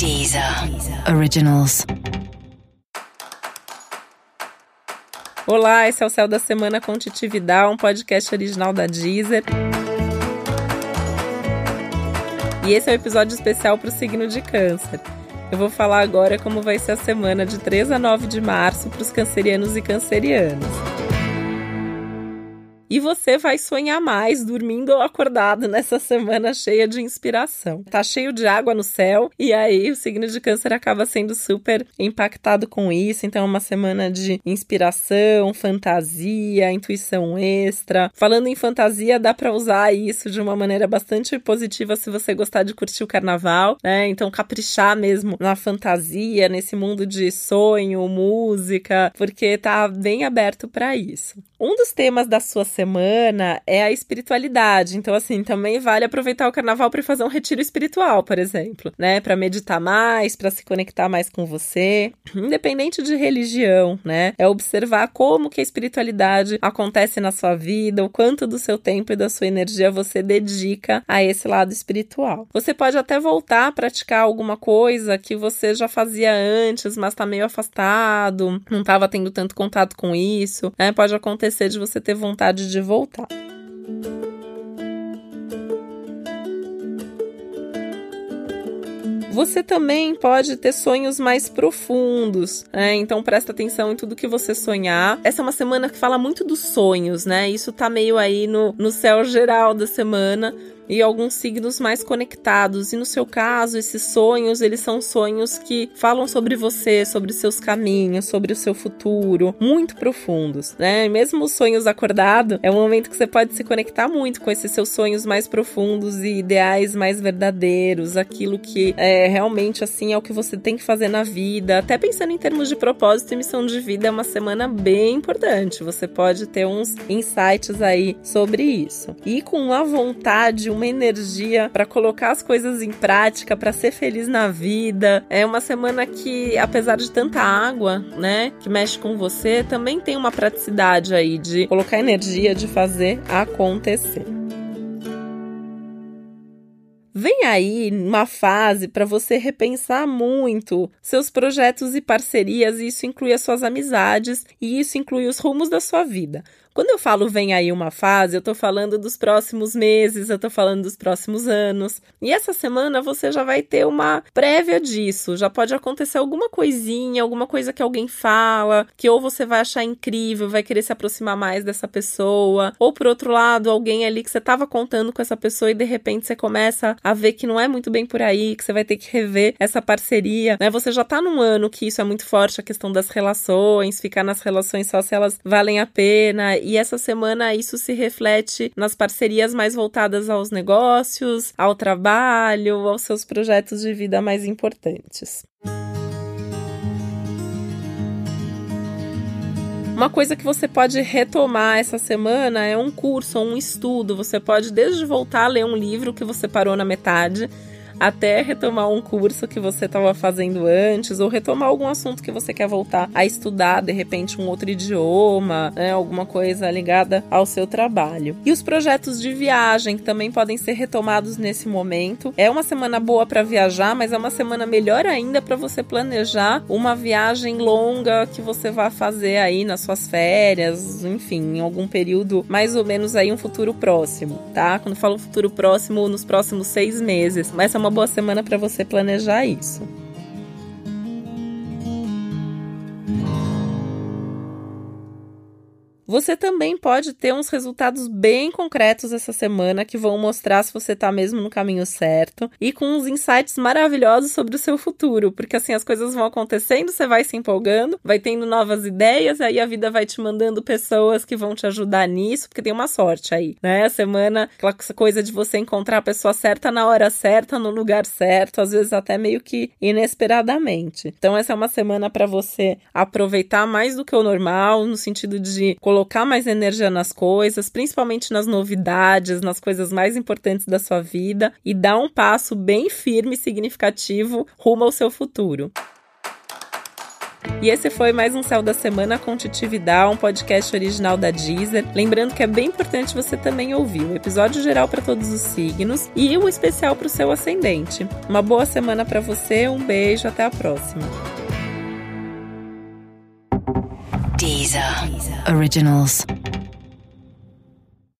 Deezer Originals. Olá, esse é o Céu da Semana com Titividade, um podcast original da Deezer. E esse é o um episódio especial para o signo de Câncer. Eu vou falar agora como vai ser a semana de 3 a 9 de março para os cancerianos e cancerianas. E você vai sonhar mais dormindo ou acordado nessa semana cheia de inspiração. Tá cheio de água no céu e aí o signo de Câncer acaba sendo super impactado com isso. Então é uma semana de inspiração, fantasia, intuição extra. Falando em fantasia, dá para usar isso de uma maneira bastante positiva se você gostar de curtir o carnaval, né? Então caprichar mesmo na fantasia, nesse mundo de sonho, música, porque tá bem aberto para isso. Um dos temas da sua semana é a espiritualidade. Então, assim, também vale aproveitar o carnaval para fazer um retiro espiritual, por exemplo, né? Para meditar mais, para se conectar mais com você, independente de religião, né? É observar como que a espiritualidade acontece na sua vida, o quanto do seu tempo e da sua energia você dedica a esse lado espiritual. Você pode até voltar a praticar alguma coisa que você já fazia antes, mas está meio afastado, não estava tendo tanto contato com isso, né? Pode acontecer de você ter vontade de voltar. Você também pode ter sonhos mais profundos, né? Então presta atenção em tudo que você sonhar. Essa é uma semana que fala muito dos sonhos, né? Isso tá meio aí no, no céu geral da semana e alguns signos mais conectados. E no seu caso, esses sonhos, eles são sonhos que falam sobre você, sobre seus caminhos, sobre o seu futuro, muito profundos, né? E mesmo os sonhos acordados, é um momento que você pode se conectar muito com esses seus sonhos mais profundos e ideais mais verdadeiros, aquilo que é realmente assim é o que você tem que fazer na vida. Até pensando em termos de propósito e missão de vida, é uma semana bem importante. Você pode ter uns insights aí sobre isso. E com uma vontade, uma energia para colocar as coisas em prática, para ser feliz na vida. É uma semana que, apesar de tanta água, né, que mexe com você, também tem uma praticidade aí de colocar energia de fazer acontecer. Vem aí uma fase para você repensar muito seus projetos e parcerias, e isso inclui as suas amizades e isso inclui os rumos da sua vida. Quando eu falo vem aí uma fase, eu tô falando dos próximos meses, eu tô falando dos próximos anos. E essa semana você já vai ter uma prévia disso. Já pode acontecer alguma coisinha, alguma coisa que alguém fala, que ou você vai achar incrível, vai querer se aproximar mais dessa pessoa, ou por outro lado, alguém ali que você tava contando com essa pessoa e de repente você começa a ver que não é muito bem por aí, que você vai ter que rever essa parceria, né? Você já tá num ano que isso é muito forte, a questão das relações, ficar nas relações só se elas valem a pena e essa semana isso se reflete nas parcerias mais voltadas aos negócios, ao trabalho, aos seus projetos de vida mais importantes. Uma coisa que você pode retomar essa semana é um curso ou um estudo. Você pode desde voltar a ler um livro que você parou na metade até retomar um curso que você estava fazendo antes, ou retomar algum assunto que você quer voltar a estudar, de repente um outro idioma, né, alguma coisa ligada ao seu trabalho. E os projetos de viagem também podem ser retomados nesse momento. É uma semana boa para viajar, mas é uma semana melhor ainda para você planejar uma viagem longa que você vai fazer aí nas suas férias, enfim, em algum período mais ou menos aí um futuro próximo, tá? Quando falo futuro próximo, nos próximos seis meses. Mas é uma boa semana para você planejar isso. Você também pode ter uns resultados bem concretos essa semana que vão mostrar se você está mesmo no caminho certo e com uns insights maravilhosos sobre o seu futuro, porque assim as coisas vão acontecendo, você vai se empolgando, vai tendo novas ideias, aí a vida vai te mandando pessoas que vão te ajudar nisso, porque tem uma sorte aí, né? A semana, aquela coisa de você encontrar a pessoa certa na hora certa, no lugar certo, às vezes até meio que inesperadamente. Então essa é uma semana para você aproveitar mais do que o normal, no sentido de colocar colocar mais energia nas coisas, principalmente nas novidades, nas coisas mais importantes da sua vida e dar um passo bem firme e significativo rumo ao seu futuro. E esse foi mais um Céu da Semana com Titividade, um podcast original da Deezer. Lembrando que é bem importante você também ouvir o episódio geral para todos os signos e o especial para o seu ascendente. Uma boa semana para você, um beijo, até a próxima. Deezer. Originals.